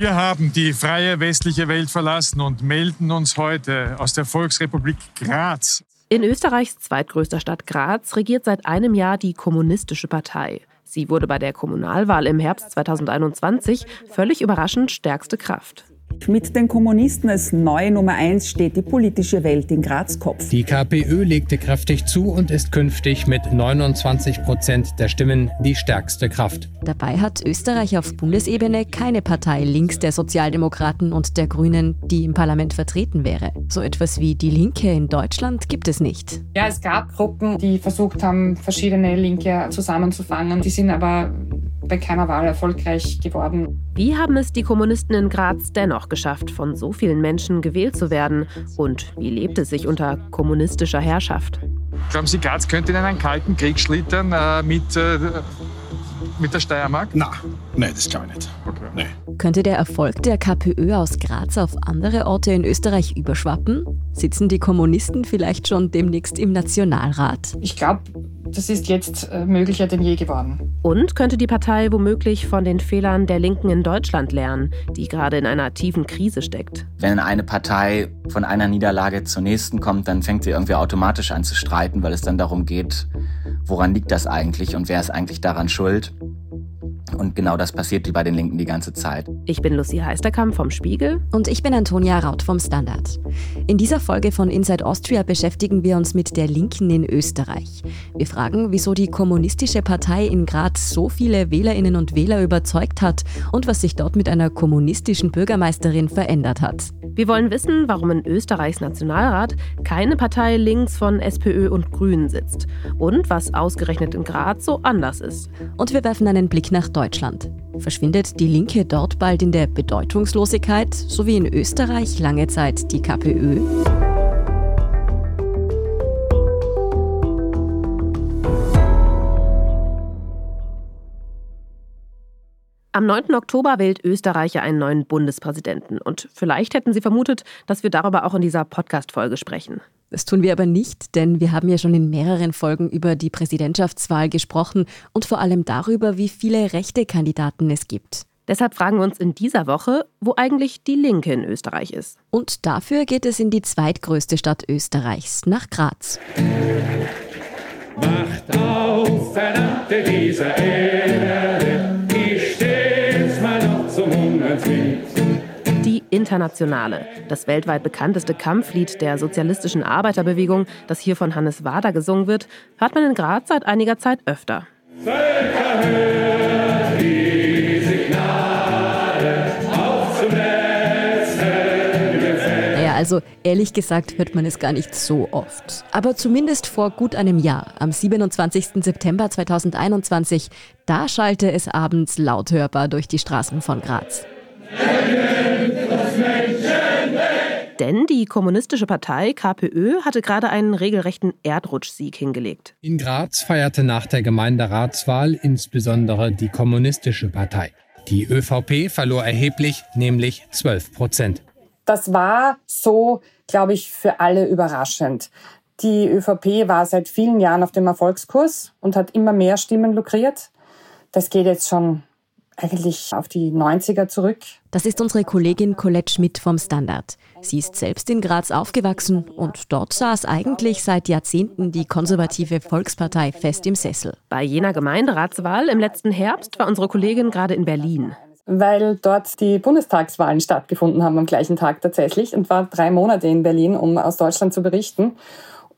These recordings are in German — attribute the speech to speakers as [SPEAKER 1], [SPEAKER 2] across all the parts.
[SPEAKER 1] Wir haben die freie westliche Welt verlassen und melden uns heute aus der Volksrepublik Graz.
[SPEAKER 2] In Österreichs zweitgrößter Stadt Graz regiert seit einem Jahr die Kommunistische Partei. Sie wurde bei der Kommunalwahl im Herbst 2021 völlig überraschend stärkste Kraft.
[SPEAKER 3] Mit den Kommunisten als neue Nummer eins steht die politische Welt in Graz Kopf.
[SPEAKER 4] Die KPÖ legte kräftig zu und ist künftig mit 29 Prozent der Stimmen die stärkste Kraft.
[SPEAKER 5] Dabei hat Österreich auf Bundesebene keine Partei links der Sozialdemokraten und der Grünen, die im Parlament vertreten wäre. So etwas wie die Linke in Deutschland gibt es nicht.
[SPEAKER 6] Ja, es gab Gruppen, die versucht haben, verschiedene Linke zusammenzufangen. Die sind aber bei keiner Wahl erfolgreich geworden.
[SPEAKER 2] Wie haben es die Kommunisten in Graz dennoch geschafft, von so vielen Menschen gewählt zu werden? Und wie lebt es sich unter kommunistischer Herrschaft?
[SPEAKER 1] Glauben Sie, Graz könnte in einen kalten Krieg schlittern äh, mit, äh, mit der Steiermark?
[SPEAKER 7] Nein, nein, das glaube ich nicht. Okay. Nee.
[SPEAKER 5] Könnte der Erfolg der KPÖ aus Graz auf andere Orte in Österreich überschwappen? Sitzen die Kommunisten vielleicht schon demnächst im Nationalrat?
[SPEAKER 6] Ich glaube, das ist jetzt äh, möglicher denn je geworden.
[SPEAKER 2] Und könnte die Partei womöglich von den Fehlern der Linken in Deutschland lernen, die gerade in einer tiefen Krise steckt?
[SPEAKER 8] Wenn eine Partei von einer Niederlage zur nächsten kommt, dann fängt sie irgendwie automatisch an zu streiten, weil es dann darum geht, woran liegt das eigentlich und wer ist eigentlich daran schuld. Und genau das passiert bei den Linken die ganze Zeit.
[SPEAKER 2] Ich bin Lucy Heisterkamp vom Spiegel.
[SPEAKER 5] Und ich bin Antonia Raut vom Standard. In dieser Folge von Inside Austria beschäftigen wir uns mit der Linken in Österreich. Wir fragen, wieso die kommunistische Partei in Graz so viele Wählerinnen und Wähler überzeugt hat und was sich dort mit einer kommunistischen Bürgermeisterin verändert hat.
[SPEAKER 2] Wir wollen wissen, warum in Österreichs Nationalrat keine Partei links von SPÖ und Grünen sitzt und was ausgerechnet in Graz so anders ist.
[SPEAKER 5] Und wir werfen einen Blick nach Deutschland. Verschwindet die Linke dort bald in der Bedeutungslosigkeit, so wie in Österreich lange Zeit die KPÖ?
[SPEAKER 2] Am 9. Oktober wählt Österreich einen neuen Bundespräsidenten. Und vielleicht hätten Sie vermutet, dass wir darüber auch in dieser Podcast-Folge sprechen.
[SPEAKER 5] Das tun wir aber nicht, denn wir haben ja schon in mehreren Folgen über die Präsidentschaftswahl gesprochen und vor allem darüber, wie viele rechte Kandidaten es gibt.
[SPEAKER 2] Deshalb fragen wir uns in dieser Woche, wo eigentlich die Linke in Österreich ist.
[SPEAKER 5] Und dafür geht es in die zweitgrößte Stadt Österreichs, nach Graz. Macht auf, verdammte diese Erde,
[SPEAKER 2] Internationale, das weltweit bekannteste Kampflied der sozialistischen Arbeiterbewegung, das hier von Hannes Wader gesungen wird, hört man in Graz seit einiger Zeit öfter. Völker hört die Signale auf zum Naja, also ehrlich gesagt hört man es gar nicht so oft. Aber zumindest vor gut einem Jahr, am 27. September 2021, da schallte es abends laut hörbar durch die Straßen von Graz. Denn die Kommunistische Partei KPÖ hatte gerade einen regelrechten Erdrutschsieg hingelegt.
[SPEAKER 4] In Graz feierte nach der Gemeinderatswahl insbesondere die Kommunistische Partei. Die ÖVP verlor erheblich, nämlich 12 Prozent.
[SPEAKER 6] Das war so, glaube ich, für alle überraschend. Die ÖVP war seit vielen Jahren auf dem Erfolgskurs und hat immer mehr Stimmen lukriert. Das geht jetzt schon eigentlich auf die 90er zurück.
[SPEAKER 5] Das ist unsere Kollegin Colette Schmidt vom Standard. Sie ist selbst in Graz aufgewachsen und dort saß eigentlich seit Jahrzehnten die konservative Volkspartei fest im Sessel.
[SPEAKER 2] Bei jener Gemeinderatswahl im letzten Herbst war unsere Kollegin gerade in Berlin.
[SPEAKER 6] Weil dort die Bundestagswahlen stattgefunden haben am gleichen Tag tatsächlich und war drei Monate in Berlin, um aus Deutschland zu berichten.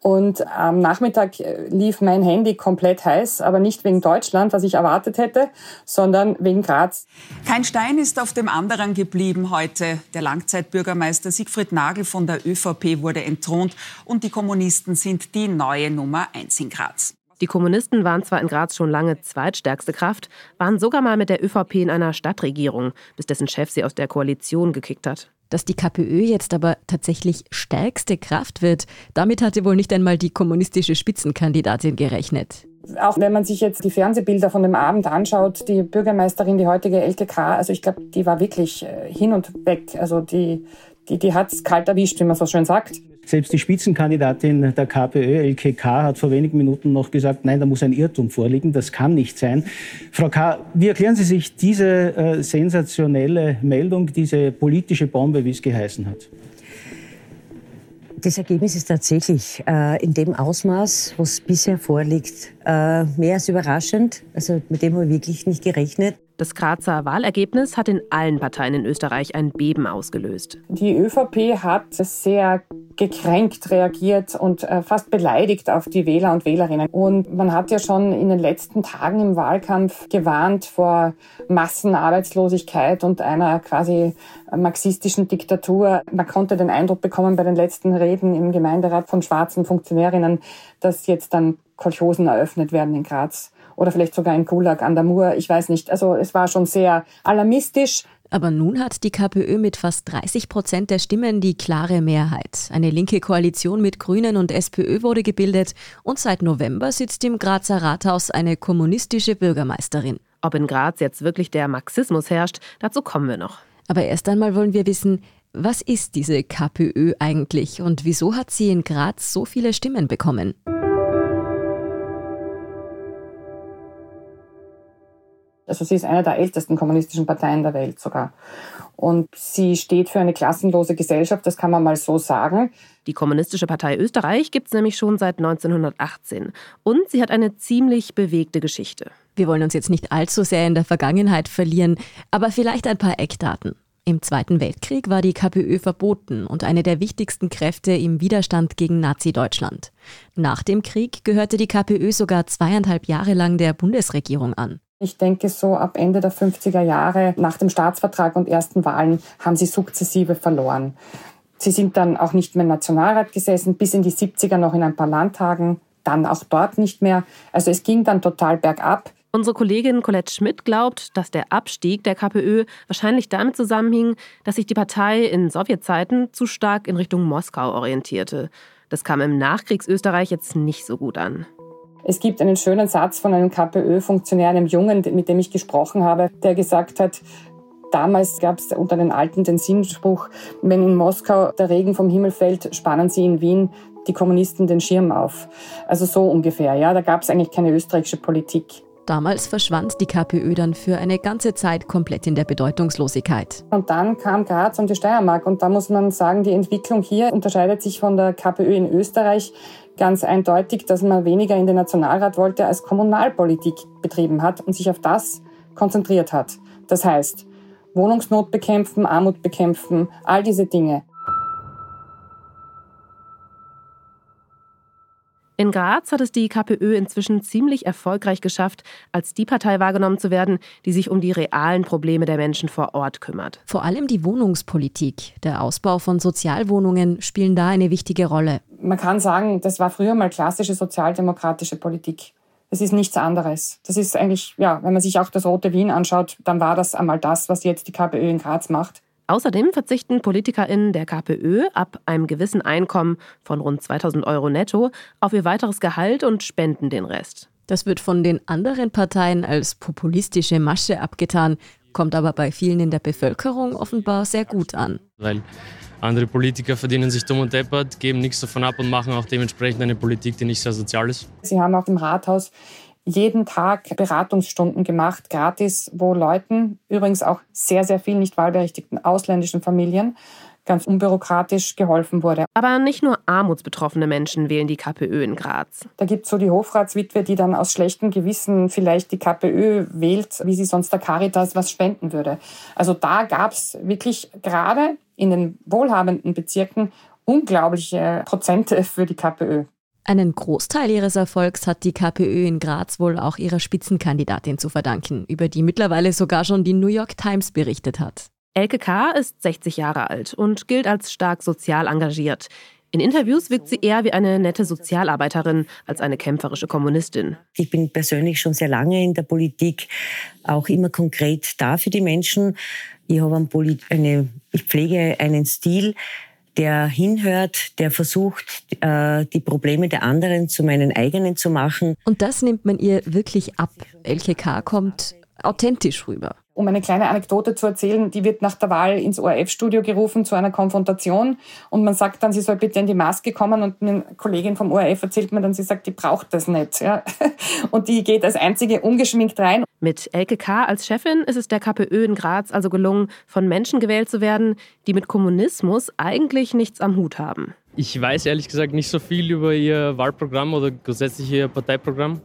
[SPEAKER 6] Und am Nachmittag äh, lief mein Handy komplett heiß, aber nicht wegen Deutschland, was ich erwartet hätte, sondern wegen Graz.
[SPEAKER 3] Kein Stein ist auf dem anderen geblieben heute. Der Langzeitbürgermeister Siegfried Nagel von der ÖVP wurde entthront und die Kommunisten sind die neue Nummer eins in Graz.
[SPEAKER 2] Die Kommunisten waren zwar in Graz schon lange zweitstärkste Kraft, waren sogar mal mit der ÖVP in einer Stadtregierung, bis dessen Chef sie aus der Koalition gekickt hat.
[SPEAKER 5] Dass die KPÖ jetzt aber tatsächlich stärkste Kraft wird, damit hatte wohl nicht einmal die kommunistische Spitzenkandidatin gerechnet.
[SPEAKER 6] Auch wenn man sich jetzt die Fernsehbilder von dem Abend anschaut, die Bürgermeisterin, die heutige LKK, also ich glaube, die war wirklich äh, hin und weg. Also die, die, die hat es kalt erwischt, wie man so schön sagt.
[SPEAKER 9] Selbst die Spitzenkandidatin der KPÖ, LKK, hat vor wenigen Minuten noch gesagt, nein, da muss ein Irrtum vorliegen, das kann nicht sein. Frau K., wie erklären Sie sich diese äh, sensationelle Meldung, diese politische Bombe, wie es geheißen hat?
[SPEAKER 10] Das Ergebnis ist tatsächlich äh, in dem Ausmaß, was bisher vorliegt, äh, mehr als überraschend. Also mit dem habe ich wirklich nicht gerechnet.
[SPEAKER 2] Das Grazer Wahlergebnis hat in allen Parteien in Österreich ein Beben ausgelöst.
[SPEAKER 6] Die ÖVP hat sehr gekränkt reagiert und äh, fast beleidigt auf die Wähler und Wählerinnen. Und man hat ja schon in den letzten Tagen im Wahlkampf gewarnt vor Massenarbeitslosigkeit und einer quasi marxistischen Diktatur. Man konnte den Eindruck bekommen bei den letzten Reden im Gemeinderat von schwarzen Funktionärinnen, dass jetzt dann Kolchosen eröffnet werden in Graz oder vielleicht sogar in Gulag an der Mur. Ich weiß nicht. Also es war schon sehr alarmistisch.
[SPEAKER 5] Aber nun hat die KPÖ mit fast 30 Prozent der Stimmen die klare Mehrheit. Eine linke Koalition mit Grünen und SPÖ wurde gebildet und seit November sitzt im Grazer Rathaus eine kommunistische Bürgermeisterin.
[SPEAKER 2] Ob in Graz jetzt wirklich der Marxismus herrscht, dazu kommen wir noch.
[SPEAKER 5] Aber erst einmal wollen wir wissen, was ist diese KPÖ eigentlich und wieso hat sie in Graz so viele Stimmen bekommen?
[SPEAKER 6] Also sie ist eine der ältesten kommunistischen Parteien der Welt sogar. Und sie steht für eine klassenlose Gesellschaft, das kann man mal so sagen.
[SPEAKER 2] Die Kommunistische Partei Österreich gibt es nämlich schon seit 1918. Und sie hat eine ziemlich bewegte Geschichte.
[SPEAKER 5] Wir wollen uns jetzt nicht allzu sehr in der Vergangenheit verlieren, aber vielleicht ein paar Eckdaten. Im Zweiten Weltkrieg war die KPÖ verboten und eine der wichtigsten Kräfte im Widerstand gegen Nazi-Deutschland. Nach dem Krieg gehörte die KPÖ sogar zweieinhalb Jahre lang der Bundesregierung an.
[SPEAKER 6] Ich denke, so ab Ende der 50er Jahre nach dem Staatsvertrag und ersten Wahlen haben sie sukzessive verloren. Sie sind dann auch nicht mehr im Nationalrat gesessen, bis in die 70er noch in ein paar Landtagen, dann auch dort nicht mehr. Also es ging dann total bergab.
[SPEAKER 2] Unsere Kollegin Colette Schmidt glaubt, dass der Abstieg der KPÖ wahrscheinlich damit zusammenhing, dass sich die Partei in Sowjetzeiten zu stark in Richtung Moskau orientierte. Das kam im Nachkriegsösterreich jetzt nicht so gut an.
[SPEAKER 6] Es gibt einen schönen Satz von einem KPÖ-Funktionär, einem Jungen, mit dem ich gesprochen habe, der gesagt hat, Damals gab es unter den Alten den Sinnspruch, wenn in Moskau der Regen vom Himmel fällt, spannen sie in Wien die Kommunisten den Schirm auf. Also so ungefähr, ja. Da gab es eigentlich keine österreichische Politik.
[SPEAKER 5] Damals verschwand die KPÖ dann für eine ganze Zeit komplett in der Bedeutungslosigkeit.
[SPEAKER 6] Und dann kam Graz und die Steiermark. Und da muss man sagen, die Entwicklung hier unterscheidet sich von der KPÖ in Österreich ganz eindeutig, dass man weniger in den Nationalrat wollte, als Kommunalpolitik betrieben hat und sich auf das konzentriert hat. Das heißt, Wohnungsnot bekämpfen, Armut bekämpfen, all diese Dinge.
[SPEAKER 2] In Graz hat es die KPÖ inzwischen ziemlich erfolgreich geschafft, als die Partei wahrgenommen zu werden, die sich um die realen Probleme der Menschen vor Ort kümmert.
[SPEAKER 5] Vor allem die Wohnungspolitik, der Ausbau von Sozialwohnungen spielen da eine wichtige Rolle.
[SPEAKER 6] Man kann sagen, das war früher mal klassische sozialdemokratische Politik. Das ist nichts anderes. Das ist eigentlich, ja, wenn man sich auch das Rote Wien anschaut, dann war das einmal das, was jetzt die KPÖ in Graz macht.
[SPEAKER 2] Außerdem verzichten PolitikerInnen der KPÖ ab einem gewissen Einkommen von rund 2000 Euro netto auf ihr weiteres Gehalt und spenden den Rest.
[SPEAKER 5] Das wird von den anderen Parteien als populistische Masche abgetan, kommt aber bei vielen in der Bevölkerung offenbar sehr gut an.
[SPEAKER 11] Weil andere Politiker verdienen sich dumm und deppert, geben nichts davon ab und machen auch dementsprechend eine Politik, die nicht sehr sozial ist.
[SPEAKER 6] Sie haben auch im Rathaus jeden Tag Beratungsstunden gemacht, gratis, wo Leuten, übrigens auch sehr, sehr vielen nicht wahlberechtigten ausländischen Familien, ganz unbürokratisch geholfen wurde.
[SPEAKER 2] Aber nicht nur armutsbetroffene Menschen wählen die KPÖ in Graz.
[SPEAKER 6] Da gibt es so die Hofratswitwe, die dann aus schlechtem Gewissen vielleicht die KPÖ wählt, wie sie sonst der Caritas was spenden würde. Also da gab es wirklich gerade in den wohlhabenden Bezirken unglaubliche Prozente für die KPÖ.
[SPEAKER 5] Einen Großteil ihres Erfolgs hat die KPÖ in Graz wohl auch ihrer Spitzenkandidatin zu verdanken, über die mittlerweile sogar schon die New York Times berichtet hat.
[SPEAKER 2] Elke K. ist 60 Jahre alt und gilt als stark sozial engagiert. In Interviews wirkt sie eher wie eine nette Sozialarbeiterin als eine kämpferische Kommunistin.
[SPEAKER 10] Ich bin persönlich schon sehr lange in der Politik, auch immer konkret da für die Menschen. Ich habe eine, ich pflege einen Stil, der hinhört, der versucht, äh, die Probleme der anderen zu meinen eigenen zu machen.
[SPEAKER 5] Und das nimmt man ihr wirklich ab. LKK kommt authentisch rüber.
[SPEAKER 6] Um eine kleine Anekdote zu erzählen, die wird nach der Wahl ins ORF-Studio gerufen zu einer Konfrontation und man sagt dann, sie soll bitte in die Maske kommen und eine Kollegin vom ORF erzählt mir dann, sie sagt, die braucht das nicht. Ja. Und die geht als einzige ungeschminkt rein.
[SPEAKER 2] Mit Elke K. als Chefin ist es der KPÖ in Graz also gelungen, von Menschen gewählt zu werden, die mit Kommunismus eigentlich nichts am Hut haben.
[SPEAKER 11] Ich weiß ehrlich gesagt nicht so viel über ihr Wahlprogramm oder grundsätzlich ihr Parteiprogramm.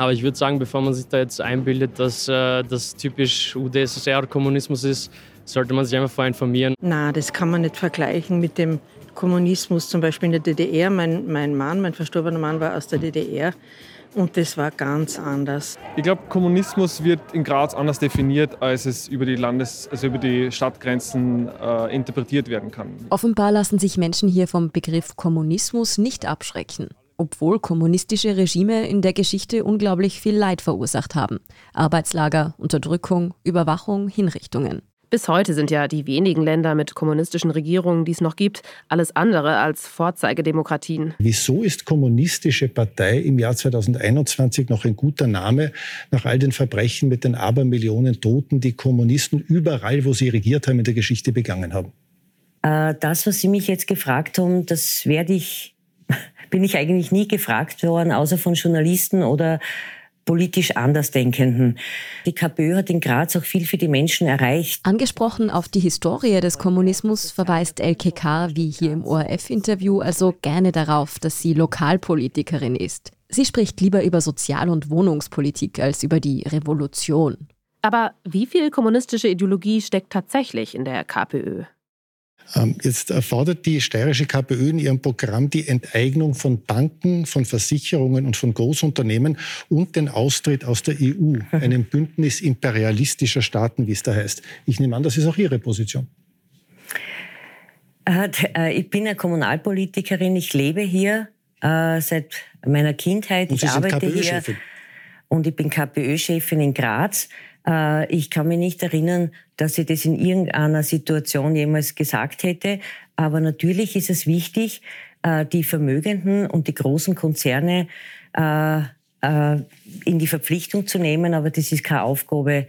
[SPEAKER 11] Aber ich würde sagen, bevor man sich da jetzt einbildet, dass äh, das typisch UdSSR-Kommunismus ist, sollte man sich einfach vorher informieren.
[SPEAKER 12] Na, das kann man nicht vergleichen mit dem Kommunismus zum Beispiel in der DDR. Mein, mein Mann, mein verstorbener Mann war aus der DDR. Und das war ganz anders.
[SPEAKER 13] Ich glaube, Kommunismus wird in Graz anders definiert, als es über die Landes-, also über die Stadtgrenzen äh, interpretiert werden kann.
[SPEAKER 5] Offenbar lassen sich Menschen hier vom Begriff Kommunismus nicht abschrecken obwohl kommunistische Regime in der Geschichte unglaublich viel Leid verursacht haben. Arbeitslager, Unterdrückung, Überwachung, Hinrichtungen.
[SPEAKER 2] Bis heute sind ja die wenigen Länder mit kommunistischen Regierungen, die es noch gibt, alles andere als Vorzeigedemokratien.
[SPEAKER 14] Wieso ist Kommunistische Partei im Jahr 2021 noch ein guter Name nach all den Verbrechen mit den Abermillionen Toten, die Kommunisten überall, wo sie regiert haben, in der Geschichte begangen haben?
[SPEAKER 10] Äh, das, was Sie mich jetzt gefragt haben, das werde ich bin ich eigentlich nie gefragt worden, außer von Journalisten oder politisch Andersdenkenden. Die KPÖ hat in Graz auch viel für die Menschen erreicht.
[SPEAKER 5] Angesprochen auf die Historie des Kommunismus verweist LKK, wie hier im ORF-Interview, also gerne darauf, dass sie Lokalpolitikerin ist. Sie spricht lieber über Sozial- und Wohnungspolitik als über die Revolution.
[SPEAKER 2] Aber wie viel kommunistische Ideologie steckt tatsächlich in der KPÖ?
[SPEAKER 14] Ähm, jetzt fordert die steirische KPÖ in ihrem Programm die Enteignung von Banken, von Versicherungen und von Großunternehmen und den Austritt aus der EU, einem Bündnis imperialistischer Staaten, wie es da heißt. Ich nehme an, das ist auch Ihre Position.
[SPEAKER 10] Äh, äh, ich bin eine Kommunalpolitikerin, ich lebe hier äh, seit meiner Kindheit.
[SPEAKER 14] Und
[SPEAKER 10] ich
[SPEAKER 14] arbeite hier
[SPEAKER 10] und ich bin KPÖ-Chefin in Graz. Äh, ich kann mich nicht erinnern, dass ich das in irgendeiner Situation jemals gesagt hätte. Aber natürlich ist es wichtig, äh, die Vermögenden und die großen Konzerne äh, in die Verpflichtung zu nehmen. Aber das ist keine Aufgabe,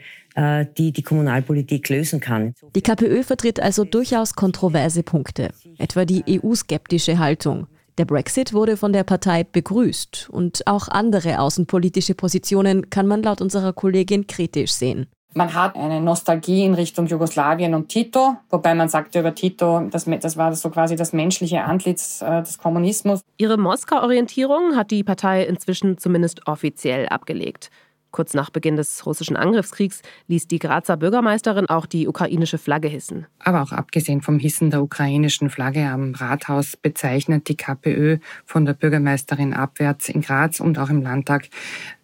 [SPEAKER 10] die die Kommunalpolitik lösen kann.
[SPEAKER 5] Die KPÖ vertritt also durchaus kontroverse Punkte, etwa die EU-skeptische Haltung. Der Brexit wurde von der Partei begrüßt und auch andere außenpolitische Positionen kann man laut unserer Kollegin kritisch sehen.
[SPEAKER 6] Man hat eine Nostalgie in Richtung Jugoslawien und Tito, wobei man sagte über Tito, das, das war so quasi das menschliche Antlitz äh, des Kommunismus.
[SPEAKER 2] Ihre Moskau-Orientierung hat die Partei inzwischen zumindest offiziell abgelegt. Kurz nach Beginn des russischen Angriffskriegs ließ die Grazer Bürgermeisterin auch die ukrainische Flagge hissen.
[SPEAKER 6] Aber auch abgesehen vom Hissen der ukrainischen Flagge am Rathaus bezeichnet die KPÖ von der Bürgermeisterin abwärts in Graz und auch im Landtag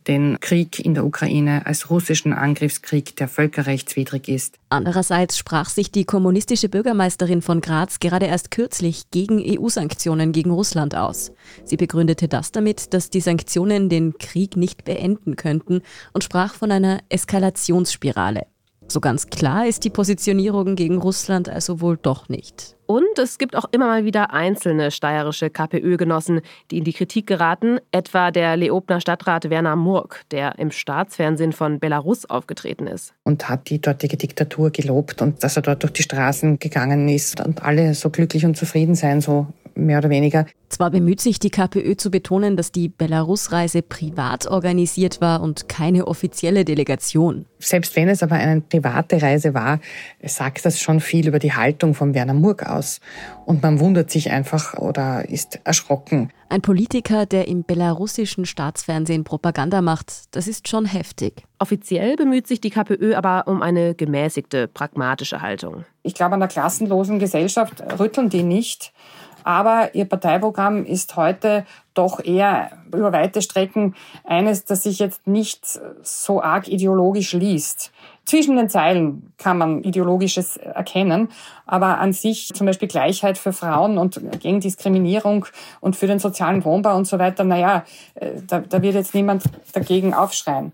[SPEAKER 6] den Krieg in der Ukraine als russischen Angriffskrieg, der völkerrechtswidrig ist.
[SPEAKER 5] Andererseits sprach sich die kommunistische Bürgermeisterin von Graz gerade erst kürzlich gegen EU-Sanktionen gegen Russland aus. Sie begründete das damit, dass die Sanktionen den Krieg nicht beenden könnten und sprach von einer Eskalationsspirale. So ganz klar ist die Positionierung gegen Russland also wohl doch nicht.
[SPEAKER 2] Und es gibt auch immer mal wieder einzelne steirische KPÖ-Genossen, die in die Kritik geraten, etwa der Leobner Stadtrat Werner Murk, der im Staatsfernsehen von Belarus aufgetreten ist.
[SPEAKER 6] Und hat die dortige Diktatur gelobt und dass er dort durch die Straßen gegangen ist und alle so glücklich und zufrieden sein, so mehr oder weniger.
[SPEAKER 5] Zwar bemüht sich die KPÖ zu betonen, dass die Belarus-Reise privat organisiert war und keine offizielle Delegation.
[SPEAKER 6] Selbst wenn es aber eine private Reise war, sagt das schon viel über die Haltung von Werner Murk aus. Und man wundert sich einfach oder ist erschrocken.
[SPEAKER 5] Ein Politiker, der im belarussischen Staatsfernsehen Propaganda macht, das ist schon heftig.
[SPEAKER 2] Offiziell bemüht sich die KPÖ aber um eine gemäßigte, pragmatische Haltung.
[SPEAKER 6] Ich glaube, an der klassenlosen Gesellschaft rütteln die nicht. Aber ihr Parteiprogramm ist heute doch eher über weite Strecken eines, das sich jetzt nicht so arg ideologisch liest. Zwischen den Zeilen kann man ideologisches erkennen, aber an sich zum Beispiel Gleichheit für Frauen und gegen Diskriminierung und für den sozialen Wohnbau und so weiter, naja, äh, da, da wird jetzt niemand dagegen aufschreien.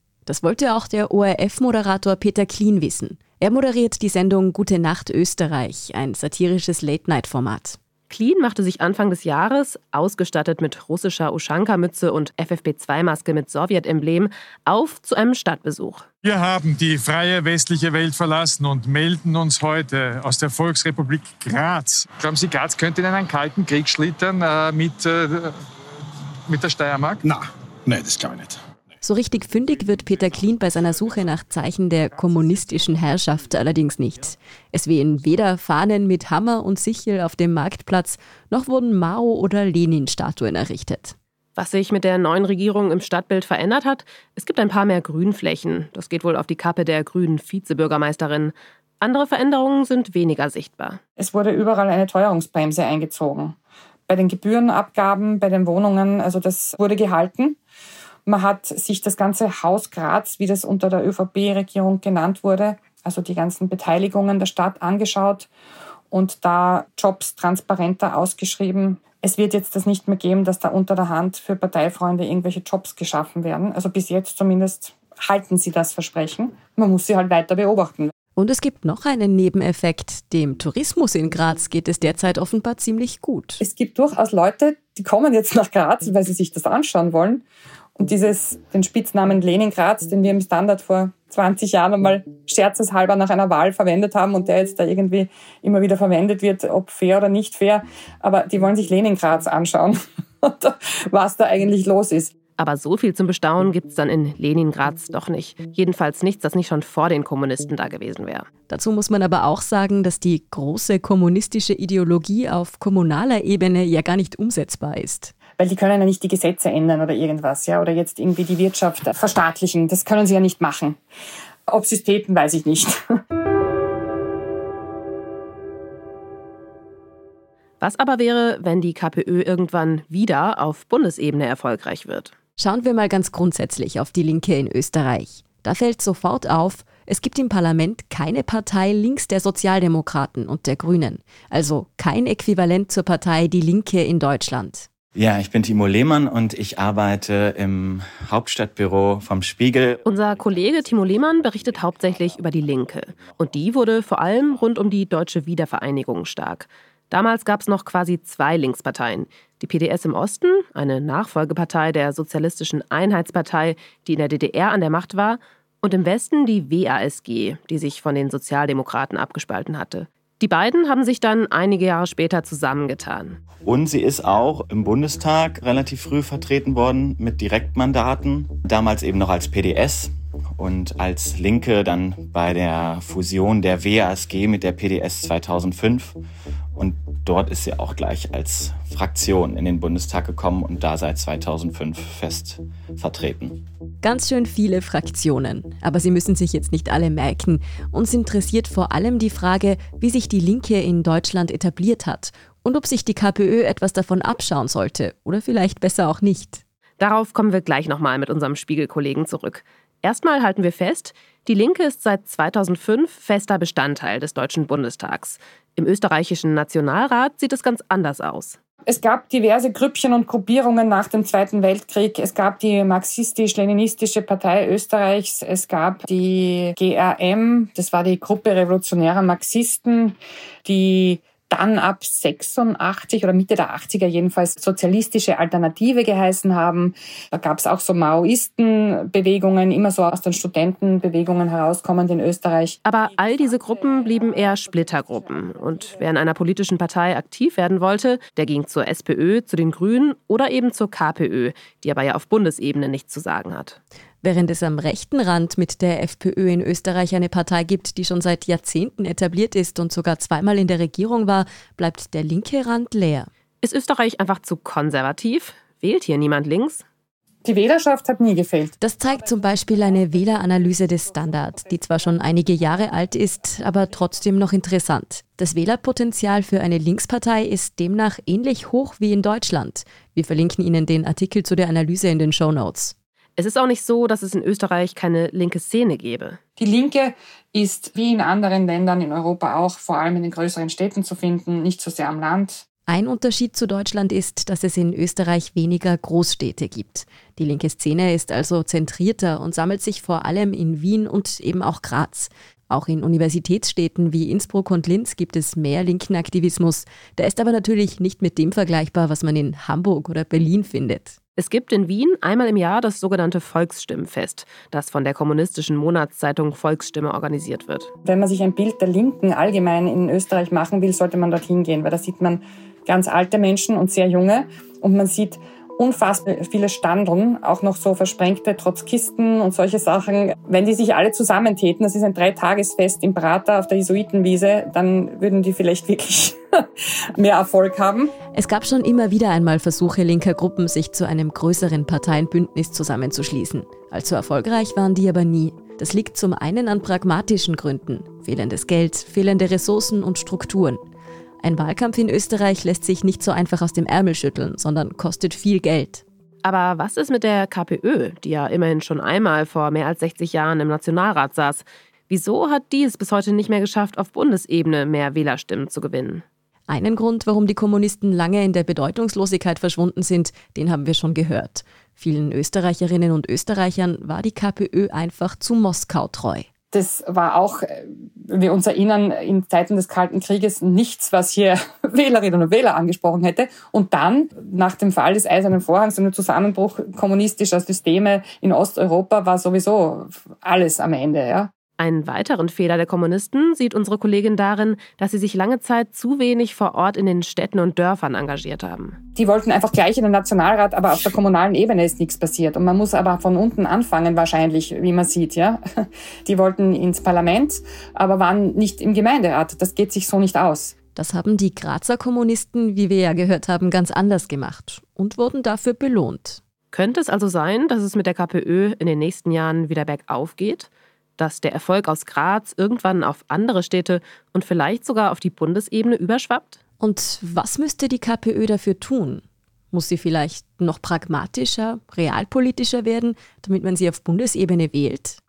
[SPEAKER 5] Das wollte auch der ORF-Moderator Peter Klien wissen. Er moderiert die Sendung Gute Nacht Österreich, ein satirisches Late-Night-Format.
[SPEAKER 2] Clean machte sich Anfang des Jahres, ausgestattet mit russischer Uschanka-Mütze und FFP2-Maske mit Sowjetemblem, auf zu einem Stadtbesuch.
[SPEAKER 1] Wir haben die freie westliche Welt verlassen und melden uns heute aus der Volksrepublik Graz. Glauben Sie, Graz könnte in einen kalten Krieg schlittern äh, mit, äh, mit der Steiermark?
[SPEAKER 7] Na, nein, das glaube ich nicht.
[SPEAKER 5] So richtig fündig wird Peter Klien bei seiner Suche nach Zeichen der kommunistischen Herrschaft allerdings nicht. Es wehen weder Fahnen mit Hammer und Sichel auf dem Marktplatz, noch wurden Mao- oder Lenin-Statuen errichtet.
[SPEAKER 2] Was sich mit der neuen Regierung im Stadtbild verändert hat, es gibt ein paar mehr Grünflächen. Das geht wohl auf die Kappe der grünen Vizebürgermeisterin. Andere Veränderungen sind weniger sichtbar.
[SPEAKER 6] Es wurde überall eine Teuerungsbremse eingezogen. Bei den Gebührenabgaben, bei den Wohnungen, also das wurde gehalten. Man hat sich das ganze Haus Graz, wie das unter der ÖVP-Regierung genannt wurde, also die ganzen Beteiligungen der Stadt angeschaut und da Jobs transparenter ausgeschrieben. Es wird jetzt das nicht mehr geben, dass da unter der Hand für Parteifreunde irgendwelche Jobs geschaffen werden. Also bis jetzt zumindest halten sie das Versprechen. Man muss sie halt weiter beobachten.
[SPEAKER 5] Und es gibt noch einen Nebeneffekt. Dem Tourismus in Graz geht es derzeit offenbar ziemlich gut.
[SPEAKER 6] Es gibt durchaus Leute, die kommen jetzt nach Graz, weil sie sich das anschauen wollen. Und dieses, den Spitznamen Leningrad, den wir im Standard vor 20 Jahren einmal scherzeshalber nach einer Wahl verwendet haben und der jetzt da irgendwie immer wieder verwendet wird, ob fair oder nicht fair. Aber die wollen sich Leningrads anschauen, was da eigentlich los ist.
[SPEAKER 2] Aber so viel zum Bestaunen gibt es dann in Leningrad doch nicht. Jedenfalls nichts, das nicht schon vor den Kommunisten da gewesen wäre.
[SPEAKER 5] Dazu muss man aber auch sagen, dass die große kommunistische Ideologie auf kommunaler Ebene ja gar nicht umsetzbar ist
[SPEAKER 6] weil die können ja nicht die Gesetze ändern oder irgendwas, ja, oder jetzt irgendwie die Wirtschaft verstaatlichen. Das können sie ja nicht machen. Ob sie es täten, weiß ich nicht.
[SPEAKER 2] Was aber wäre, wenn die KPÖ irgendwann wieder auf Bundesebene erfolgreich wird?
[SPEAKER 5] Schauen wir mal ganz grundsätzlich auf die Linke in Österreich. Da fällt sofort auf, es gibt im Parlament keine Partei links der Sozialdemokraten und der Grünen, also kein Äquivalent zur Partei Die Linke in Deutschland.
[SPEAKER 8] Ja, ich bin Timo Lehmann und ich arbeite im Hauptstadtbüro vom Spiegel.
[SPEAKER 2] Unser Kollege Timo Lehmann berichtet hauptsächlich über die Linke. Und die wurde vor allem rund um die deutsche Wiedervereinigung stark. Damals gab es noch quasi zwei Linksparteien. Die PDS im Osten, eine Nachfolgepartei der Sozialistischen Einheitspartei, die in der DDR an der Macht war, und im Westen die WASG, die sich von den Sozialdemokraten abgespalten hatte. Die beiden haben sich dann einige Jahre später zusammengetan.
[SPEAKER 8] Und sie ist auch im Bundestag relativ früh vertreten worden mit Direktmandaten, damals eben noch als PDS und als Linke dann bei der Fusion der WASG mit der PDS 2005. Und dort ist sie auch gleich als Fraktion in den Bundestag gekommen und da seit 2005 fest vertreten.
[SPEAKER 5] Ganz schön viele Fraktionen, aber Sie müssen sich jetzt nicht alle merken. Uns interessiert vor allem die Frage, wie sich die Linke in Deutschland etabliert hat und ob sich die KPÖ etwas davon abschauen sollte oder vielleicht besser auch nicht.
[SPEAKER 2] Darauf kommen wir gleich nochmal mit unserem Spiegelkollegen zurück. Erstmal halten wir fest, die Linke ist seit 2005 fester Bestandteil des Deutschen Bundestags. Im österreichischen Nationalrat sieht es ganz anders aus.
[SPEAKER 6] Es gab diverse Grüppchen und Gruppierungen nach dem Zweiten Weltkrieg. Es gab die Marxistisch-Leninistische Partei Österreichs. Es gab die GRM, das war die Gruppe revolutionärer Marxisten, die dann ab 86 oder Mitte der 80er jedenfalls sozialistische Alternative geheißen haben. Da gab es auch so Maoistenbewegungen, immer so aus den Studentenbewegungen herauskommend in Österreich.
[SPEAKER 2] Aber all diese Gruppen blieben eher Splittergruppen. Und wer in einer politischen Partei aktiv werden wollte, der ging zur SPÖ, zu den Grünen oder eben zur KPÖ, die aber ja auf Bundesebene nichts zu sagen hat.
[SPEAKER 5] Während es am rechten Rand mit der FPÖ in Österreich eine Partei gibt, die schon seit Jahrzehnten etabliert ist und sogar zweimal in der Regierung war, bleibt der linke Rand leer.
[SPEAKER 2] Ist Österreich einfach zu konservativ? Wählt hier niemand links?
[SPEAKER 6] Die Wählerschaft hat nie gefehlt.
[SPEAKER 5] Das zeigt zum Beispiel eine Wähleranalyse des Standard, die zwar schon einige Jahre alt ist, aber trotzdem noch interessant. Das Wählerpotenzial für eine Linkspartei ist demnach ähnlich hoch wie in Deutschland. Wir verlinken Ihnen den Artikel zu der Analyse in den Show Notes.
[SPEAKER 2] Es ist auch nicht so, dass es in Österreich keine linke Szene gäbe.
[SPEAKER 6] Die Linke ist wie in anderen Ländern in Europa auch vor allem in den größeren Städten zu finden, nicht so sehr am Land.
[SPEAKER 5] Ein Unterschied zu Deutschland ist, dass es in Österreich weniger Großstädte gibt. Die linke Szene ist also zentrierter und sammelt sich vor allem in Wien und eben auch Graz. Auch in Universitätsstädten wie Innsbruck und Linz gibt es mehr linken Aktivismus. Der ist aber natürlich nicht mit dem vergleichbar, was man in Hamburg oder Berlin findet.
[SPEAKER 2] Es gibt in Wien einmal im Jahr das sogenannte Volksstimmenfest, das von der kommunistischen Monatszeitung Volksstimme organisiert wird.
[SPEAKER 6] Wenn man sich ein Bild der Linken allgemein in Österreich machen will, sollte man dorthin gehen, weil da sieht man ganz alte Menschen und sehr junge. Und man sieht unfassbar viele Standeln, auch noch so versprengte Trotzkisten und solche Sachen. Wenn die sich alle zusammentäten, das ist ein Dreitagesfest im Prater auf der Jesuitenwiese, dann würden die vielleicht wirklich mehr Erfolg haben.
[SPEAKER 5] Es gab schon immer wieder einmal Versuche linker Gruppen, sich zu einem größeren Parteienbündnis zusammenzuschließen. Allzu erfolgreich waren die aber nie. Das liegt zum einen an pragmatischen Gründen. Fehlendes Geld, fehlende Ressourcen und Strukturen. Ein Wahlkampf in Österreich lässt sich nicht so einfach aus dem Ärmel schütteln, sondern kostet viel Geld.
[SPEAKER 2] Aber was ist mit der KPÖ, die ja immerhin schon einmal vor mehr als 60 Jahren im Nationalrat saß? Wieso hat die es bis heute nicht mehr geschafft, auf Bundesebene mehr Wählerstimmen zu gewinnen?
[SPEAKER 5] Einen Grund, warum die Kommunisten lange in der Bedeutungslosigkeit verschwunden sind, den haben wir schon gehört. Vielen Österreicherinnen und Österreichern war die KPÖ einfach zu Moskau treu.
[SPEAKER 6] Das war auch, äh, wir uns erinnern, in Zeiten des Kalten Krieges nichts, was hier Wählerinnen und Wähler angesprochen hätte. Und dann, nach dem Fall des Eisernen Vorhangs und dem Zusammenbruch kommunistischer Systeme in Osteuropa, war sowieso alles am Ende. Ja.
[SPEAKER 2] Einen weiteren Fehler der Kommunisten sieht unsere Kollegin darin, dass sie sich lange Zeit zu wenig vor Ort in den Städten und Dörfern engagiert haben.
[SPEAKER 6] Die wollten einfach gleich in den Nationalrat, aber auf der kommunalen Ebene ist nichts passiert. Und man muss aber von unten anfangen, wahrscheinlich, wie man sieht, ja. Die wollten ins Parlament, aber waren nicht im Gemeinderat. Das geht sich so nicht aus.
[SPEAKER 5] Das haben die Grazer Kommunisten, wie wir ja gehört haben, ganz anders gemacht und wurden dafür belohnt.
[SPEAKER 2] Könnte es also sein, dass es mit der KPÖ in den nächsten Jahren wieder bergauf geht? Dass der Erfolg aus Graz irgendwann auf andere Städte und vielleicht sogar auf die Bundesebene überschwappt?
[SPEAKER 5] Und was müsste die KPÖ dafür tun? Muss sie vielleicht noch pragmatischer, realpolitischer werden, damit man sie auf Bundesebene wählt?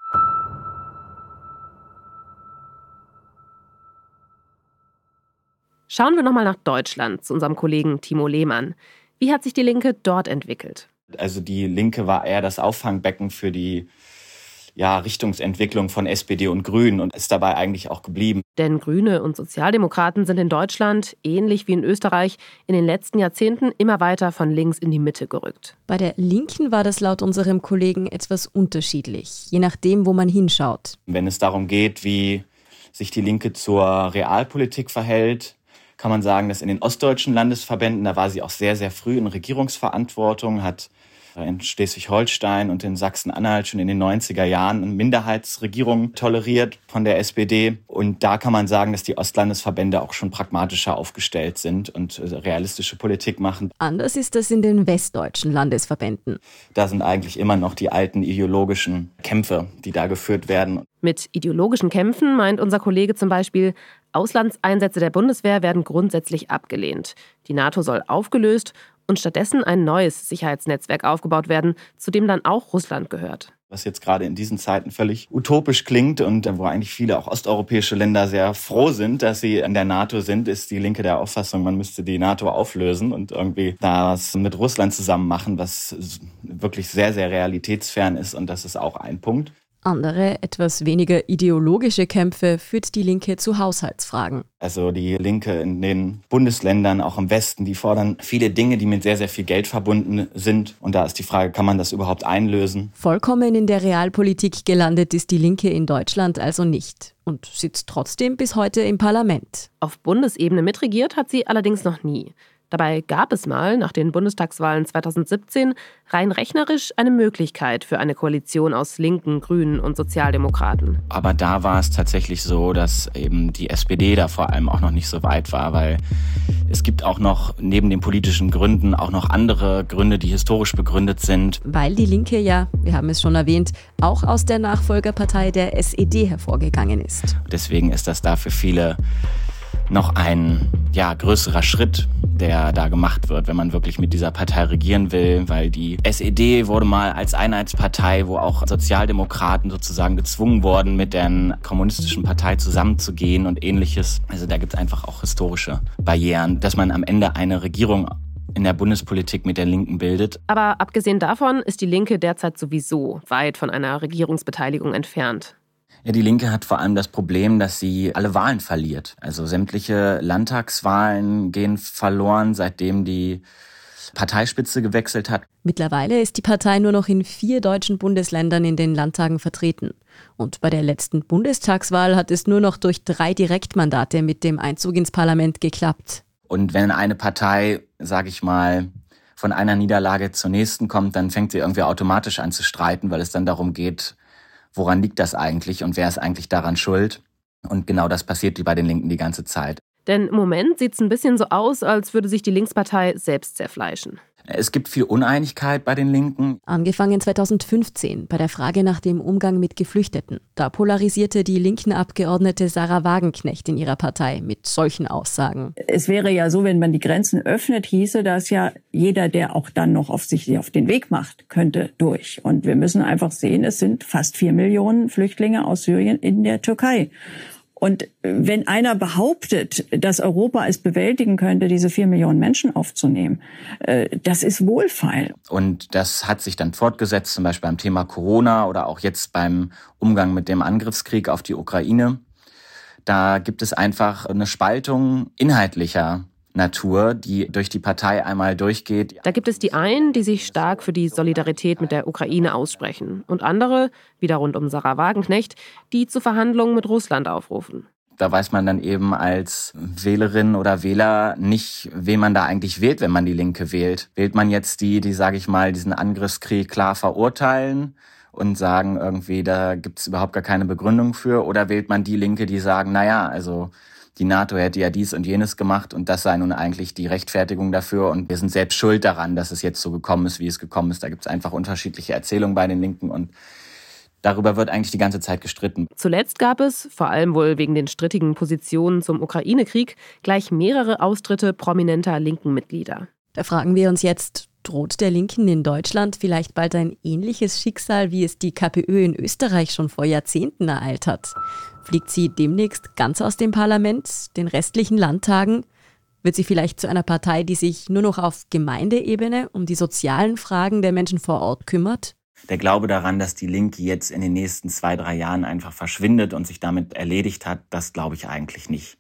[SPEAKER 2] Schauen wir nochmal nach Deutschland zu unserem Kollegen Timo Lehmann. Wie hat sich die Linke dort entwickelt?
[SPEAKER 8] Also die Linke war eher das Auffangbecken für die ja, Richtungsentwicklung von SPD und Grünen und ist dabei eigentlich auch geblieben.
[SPEAKER 2] Denn Grüne und Sozialdemokraten sind in Deutschland, ähnlich wie in Österreich, in den letzten Jahrzehnten immer weiter von links in die Mitte gerückt.
[SPEAKER 5] Bei der Linken war das laut unserem Kollegen etwas unterschiedlich, je nachdem, wo man hinschaut.
[SPEAKER 8] Wenn es darum geht, wie sich die Linke zur Realpolitik verhält, kann man sagen, dass in den ostdeutschen Landesverbänden, da war sie auch sehr, sehr früh in Regierungsverantwortung, hat in Schleswig-Holstein und in Sachsen-Anhalt schon in den 90er Jahren eine Minderheitsregierung toleriert von der SPD. Und da kann man sagen, dass die Ostlandesverbände auch schon pragmatischer aufgestellt sind und äh, realistische Politik machen.
[SPEAKER 5] Anders ist das in den westdeutschen Landesverbänden.
[SPEAKER 8] Da sind eigentlich immer noch die alten ideologischen Kämpfe, die da geführt werden.
[SPEAKER 2] Mit ideologischen Kämpfen meint unser Kollege zum Beispiel, Auslandseinsätze der Bundeswehr werden grundsätzlich abgelehnt. Die NATO soll aufgelöst und stattdessen ein neues Sicherheitsnetzwerk aufgebaut werden, zu dem dann auch Russland gehört.
[SPEAKER 8] Was jetzt gerade in diesen Zeiten völlig utopisch klingt und wo eigentlich viele auch osteuropäische Länder sehr froh sind, dass sie in der NATO sind, ist die Linke der Auffassung, man müsste die NATO auflösen und irgendwie da was mit Russland zusammen machen, was wirklich sehr, sehr realitätsfern ist. Und das ist auch ein Punkt.
[SPEAKER 5] Andere, etwas weniger ideologische Kämpfe führt die Linke zu Haushaltsfragen.
[SPEAKER 8] Also die Linke in den Bundesländern, auch im Westen, die fordern viele Dinge, die mit sehr, sehr viel Geld verbunden sind. Und da ist die Frage, kann man das überhaupt einlösen?
[SPEAKER 5] Vollkommen in der Realpolitik gelandet ist die Linke in Deutschland also nicht und sitzt trotzdem bis heute im Parlament.
[SPEAKER 2] Auf Bundesebene mitregiert hat sie allerdings noch nie. Dabei gab es mal, nach den Bundestagswahlen 2017, rein rechnerisch eine Möglichkeit für eine Koalition aus Linken, Grünen und Sozialdemokraten.
[SPEAKER 8] Aber da war es tatsächlich so, dass eben die SPD da vor allem auch noch nicht so weit war, weil es gibt auch noch neben den politischen Gründen auch noch andere Gründe, die historisch begründet sind.
[SPEAKER 5] Weil die Linke ja, wir haben es schon erwähnt, auch aus der Nachfolgerpartei der SED hervorgegangen ist.
[SPEAKER 8] Deswegen ist das da für viele noch ein ja, größerer Schritt, der da gemacht wird, wenn man wirklich mit dieser Partei regieren will, weil die SED wurde mal als Einheitspartei, wo auch Sozialdemokraten sozusagen gezwungen wurden, mit der kommunistischen Partei zusammenzugehen und ähnliches. Also da gibt es einfach auch historische Barrieren, dass man am Ende eine Regierung in der Bundespolitik mit der Linken bildet.
[SPEAKER 2] Aber abgesehen davon ist die Linke derzeit sowieso weit von einer Regierungsbeteiligung entfernt.
[SPEAKER 8] Ja, die Linke hat vor allem das Problem, dass sie alle Wahlen verliert. Also sämtliche Landtagswahlen gehen verloren, seitdem die Parteispitze gewechselt hat.
[SPEAKER 5] Mittlerweile ist die Partei nur noch in vier deutschen Bundesländern in den Landtagen vertreten. Und bei der letzten Bundestagswahl hat es nur noch durch drei Direktmandate mit dem Einzug ins Parlament geklappt.
[SPEAKER 8] Und wenn eine Partei, sage ich mal, von einer Niederlage zur nächsten kommt, dann fängt sie irgendwie automatisch an zu streiten, weil es dann darum geht, woran liegt das eigentlich und wer ist eigentlich daran schuld. Und genau das passiert bei den Linken die ganze Zeit.
[SPEAKER 2] Denn im Moment sieht es ein bisschen so aus, als würde sich die Linkspartei selbst zerfleischen.
[SPEAKER 8] Es gibt viel Uneinigkeit bei den Linken.
[SPEAKER 5] Angefangen 2015 bei der Frage nach dem Umgang mit Geflüchteten. Da polarisierte die linken Abgeordnete Sarah Wagenknecht in ihrer Partei mit solchen Aussagen.
[SPEAKER 15] Es wäre ja so, wenn man die Grenzen öffnet, hieße das ja, jeder, der auch dann noch auf sich auf den Weg macht, könnte durch. Und wir müssen einfach sehen, es sind fast vier Millionen Flüchtlinge aus Syrien in der Türkei. Und wenn einer behauptet, dass Europa es bewältigen könnte, diese vier Millionen Menschen aufzunehmen, äh, das ist wohlfeil.
[SPEAKER 8] Und das hat sich dann fortgesetzt, zum Beispiel beim Thema Corona oder auch jetzt beim Umgang mit dem Angriffskrieg auf die Ukraine. Da gibt es einfach eine Spaltung inhaltlicher Natur, die durch die Partei einmal durchgeht.
[SPEAKER 2] Da gibt es die einen, die sich stark für die Solidarität mit der Ukraine aussprechen und andere, wieder rund um Sarah Wagenknecht, die zu Verhandlungen mit Russland aufrufen.
[SPEAKER 8] Da weiß man dann eben als Wählerin oder Wähler nicht, wen man da eigentlich wählt, wenn man die Linke wählt. Wählt man jetzt die, die, sage ich mal, diesen Angriffskrieg klar verurteilen und sagen irgendwie, da gibt es überhaupt gar keine Begründung für, oder wählt man die Linke, die sagen, naja, also die NATO hätte ja dies und jenes gemacht und das sei nun eigentlich die Rechtfertigung dafür und wir sind selbst schuld daran, dass es jetzt so gekommen ist, wie es gekommen ist. Da gibt es einfach unterschiedliche Erzählungen bei den Linken und Darüber wird eigentlich die ganze Zeit gestritten.
[SPEAKER 2] Zuletzt gab es, vor allem wohl wegen den strittigen Positionen zum Ukraine-Krieg, gleich mehrere Austritte prominenter linken Mitglieder.
[SPEAKER 5] Da fragen wir uns jetzt, droht der Linken in Deutschland vielleicht bald ein ähnliches Schicksal, wie es die KPÖ in Österreich schon vor Jahrzehnten ereilt hat? Fliegt sie demnächst ganz aus dem Parlament, den restlichen Landtagen? Wird sie vielleicht zu einer Partei, die sich nur noch auf Gemeindeebene um die sozialen Fragen der Menschen vor Ort kümmert?
[SPEAKER 8] Der Glaube daran, dass die Linke jetzt in den nächsten zwei, drei Jahren einfach verschwindet und sich damit erledigt hat, das glaube ich eigentlich nicht.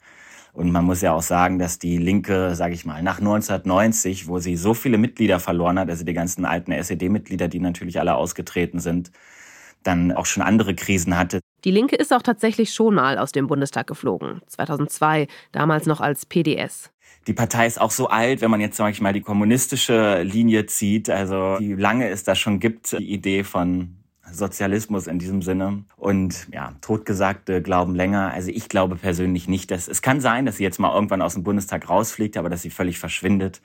[SPEAKER 8] Und man muss ja auch sagen, dass die Linke, sage ich mal, nach 1990, wo sie so viele Mitglieder verloren hat, also die ganzen alten SED-Mitglieder, die natürlich alle ausgetreten sind, dann auch schon andere Krisen hatte.
[SPEAKER 2] Die Linke ist auch tatsächlich schon mal aus dem Bundestag geflogen. 2002, damals noch als PDS.
[SPEAKER 8] Die Partei ist auch so alt, wenn man jetzt, sag ich mal, die kommunistische Linie zieht, also wie lange es da schon gibt, die Idee von Sozialismus in diesem Sinne. Und ja, Totgesagte glauben länger. Also ich glaube persönlich nicht, dass es kann sein, dass sie jetzt mal irgendwann aus dem Bundestag rausfliegt, aber dass sie völlig verschwindet.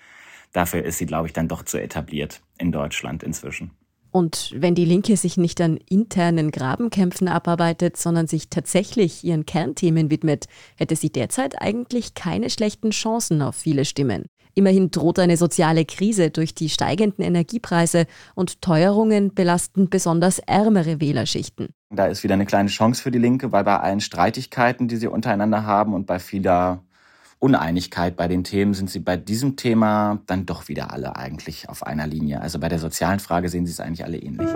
[SPEAKER 8] Dafür ist sie, glaube ich, dann doch zu etabliert in Deutschland inzwischen.
[SPEAKER 5] Und wenn die Linke sich nicht an internen Grabenkämpfen abarbeitet, sondern sich tatsächlich ihren Kernthemen widmet, hätte sie derzeit eigentlich keine schlechten Chancen auf viele Stimmen. Immerhin droht eine soziale Krise durch die steigenden Energiepreise und Teuerungen belasten besonders ärmere Wählerschichten.
[SPEAKER 8] Da ist wieder eine kleine Chance für die Linke, weil bei allen Streitigkeiten, die sie untereinander haben und bei vieler Uneinigkeit bei den Themen sind sie bei diesem Thema dann doch wieder alle eigentlich auf einer Linie. Also bei der sozialen Frage sehen sie es eigentlich alle ähnlich.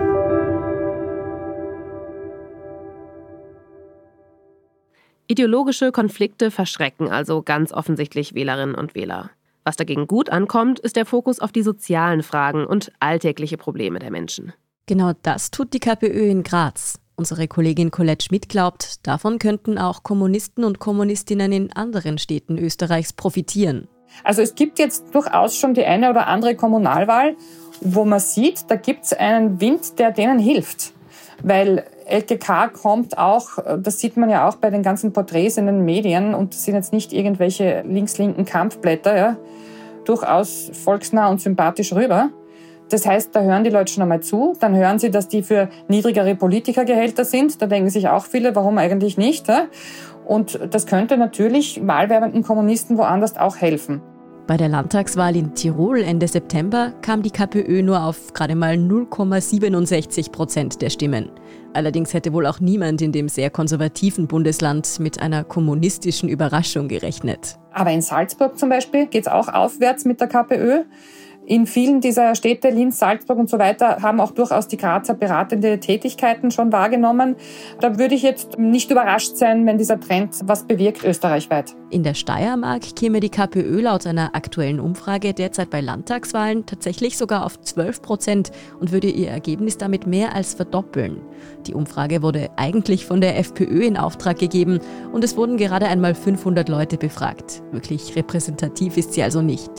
[SPEAKER 2] Ideologische Konflikte verschrecken also ganz offensichtlich Wählerinnen und Wähler. Was dagegen gut ankommt, ist der Fokus auf die sozialen Fragen und alltägliche Probleme der Menschen.
[SPEAKER 5] Genau das tut die KPÖ in Graz. Unsere Kollegin Colette Schmidt glaubt, davon könnten auch Kommunisten und Kommunistinnen in anderen Städten Österreichs profitieren.
[SPEAKER 6] Also es gibt jetzt durchaus schon die eine oder andere Kommunalwahl, wo man sieht, da gibt es einen Wind, der denen hilft. Weil LKK kommt auch, das sieht man ja auch bei den ganzen Porträts in den Medien, und das sind jetzt nicht irgendwelche links-linken Kampfblätter, ja, durchaus volksnah und sympathisch rüber. Das heißt, da hören die Leute schon einmal zu. Dann hören sie, dass die für niedrigere Politikergehälter sind. Da denken sich auch viele, warum eigentlich nicht? Und das könnte natürlich wahlwerbenden Kommunisten woanders auch helfen.
[SPEAKER 5] Bei der Landtagswahl in Tirol Ende September kam die KPÖ nur auf gerade mal 0,67 Prozent der Stimmen. Allerdings hätte wohl auch niemand in dem sehr konservativen Bundesland mit einer kommunistischen Überraschung gerechnet.
[SPEAKER 6] Aber in Salzburg zum Beispiel geht es auch aufwärts mit der KPÖ. In vielen dieser Städte, Linz, Salzburg und so weiter, haben auch durchaus die Grazer beratende Tätigkeiten schon wahrgenommen. Da würde ich jetzt nicht überrascht sein, wenn dieser Trend was bewirkt österreichweit.
[SPEAKER 5] In der Steiermark käme die KPÖ laut einer aktuellen Umfrage derzeit bei Landtagswahlen tatsächlich sogar auf 12 Prozent und würde ihr Ergebnis damit mehr als verdoppeln. Die Umfrage wurde eigentlich von der FPÖ in Auftrag gegeben und es wurden gerade einmal 500 Leute befragt. Wirklich repräsentativ ist sie also nicht.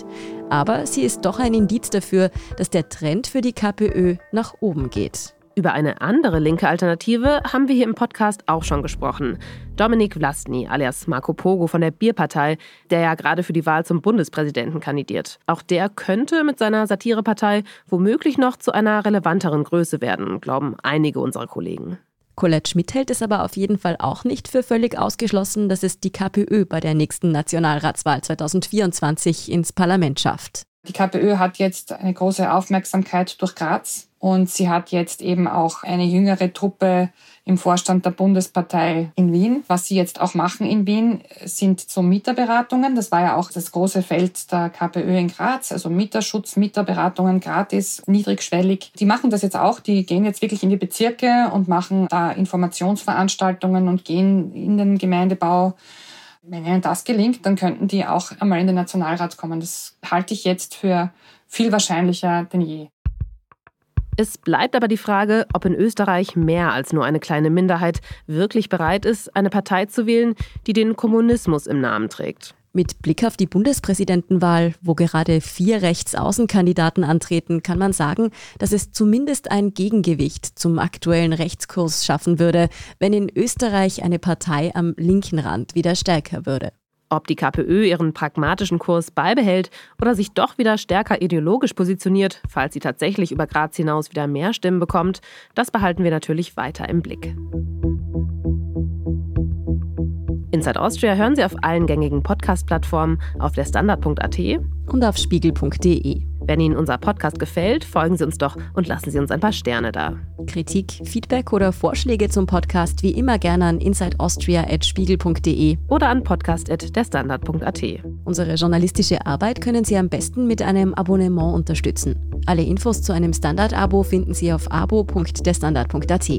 [SPEAKER 5] Aber sie ist doch ein Indiz dafür, dass der Trend für die KPÖ nach oben geht.
[SPEAKER 2] Über eine andere linke Alternative haben wir hier im Podcast auch schon gesprochen. Dominik Vlastny alias Marco Pogo von der Bierpartei, der ja gerade für die Wahl zum Bundespräsidenten kandidiert. Auch der könnte mit seiner Satirepartei womöglich noch zu einer relevanteren Größe werden, glauben einige unserer Kollegen.
[SPEAKER 5] Colette Schmidt hält es aber auf jeden Fall auch nicht für völlig ausgeschlossen, dass es die KPÖ bei der nächsten Nationalratswahl 2024 ins Parlament schafft.
[SPEAKER 6] Die KPÖ hat jetzt eine große Aufmerksamkeit durch Graz und sie hat jetzt eben auch eine jüngere Truppe im Vorstand der Bundespartei in Wien. Was sie jetzt auch machen in Wien, sind so Mieterberatungen. Das war ja auch das große Feld der KPÖ in Graz, also Mieterschutz, Mieterberatungen gratis, niedrigschwellig. Die machen das jetzt auch. Die gehen jetzt wirklich in die Bezirke und machen da Informationsveranstaltungen und gehen in den Gemeindebau. Wenn ihnen das gelingt, dann könnten die auch einmal in den Nationalrat kommen. Das halte ich jetzt für viel wahrscheinlicher denn je.
[SPEAKER 2] Es bleibt aber die Frage, ob in Österreich mehr als nur eine kleine Minderheit wirklich bereit ist, eine Partei zu wählen, die den Kommunismus im Namen trägt.
[SPEAKER 5] Mit Blick auf die Bundespräsidentenwahl, wo gerade vier Rechtsaußenkandidaten antreten, kann man sagen, dass es zumindest ein Gegengewicht zum aktuellen Rechtskurs schaffen würde, wenn in Österreich eine Partei am linken Rand wieder stärker würde.
[SPEAKER 2] Ob die KPÖ ihren pragmatischen Kurs beibehält oder sich doch wieder stärker ideologisch positioniert, falls sie tatsächlich über Graz hinaus wieder mehr Stimmen bekommt, das behalten wir natürlich weiter im Blick. Inside Austria hören Sie auf allen gängigen Podcast-Plattformen, auf der Standard.at
[SPEAKER 5] und auf spiegel.de.
[SPEAKER 2] Wenn Ihnen unser Podcast gefällt, folgen Sie uns doch und lassen Sie uns ein paar Sterne da.
[SPEAKER 5] Kritik, Feedback oder Vorschläge zum Podcast wie immer gerne an insideaustria.spiegel.de
[SPEAKER 2] oder an podcast.derstandard.at.
[SPEAKER 5] Unsere journalistische Arbeit können Sie am besten mit einem Abonnement unterstützen. Alle Infos zu einem Standard-Abo finden Sie auf abo.derstandard.at.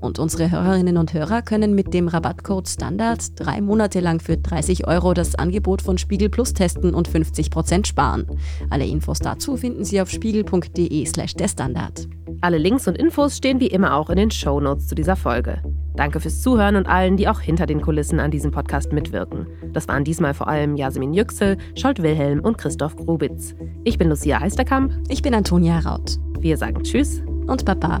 [SPEAKER 5] Und unsere Hörerinnen und Hörer können mit dem Rabattcode Standard drei Monate lang für 30 Euro das Angebot von Spiegel Plus testen und 50% sparen. Alle Infos dazu finden Sie auf spiegel.de/slash der Standard.
[SPEAKER 2] Alle Links und Infos stehen wie immer auch in den Show Notes zu dieser Folge. Danke fürs Zuhören und allen, die auch hinter den Kulissen an diesem Podcast mitwirken. Das waren diesmal vor allem Jasmin Yüksel, Scholt Wilhelm und Christoph Grubitz. Ich bin Lucia Heisterkamp.
[SPEAKER 5] Ich bin Antonia Raut.
[SPEAKER 2] Wir sagen Tschüss
[SPEAKER 5] und Baba.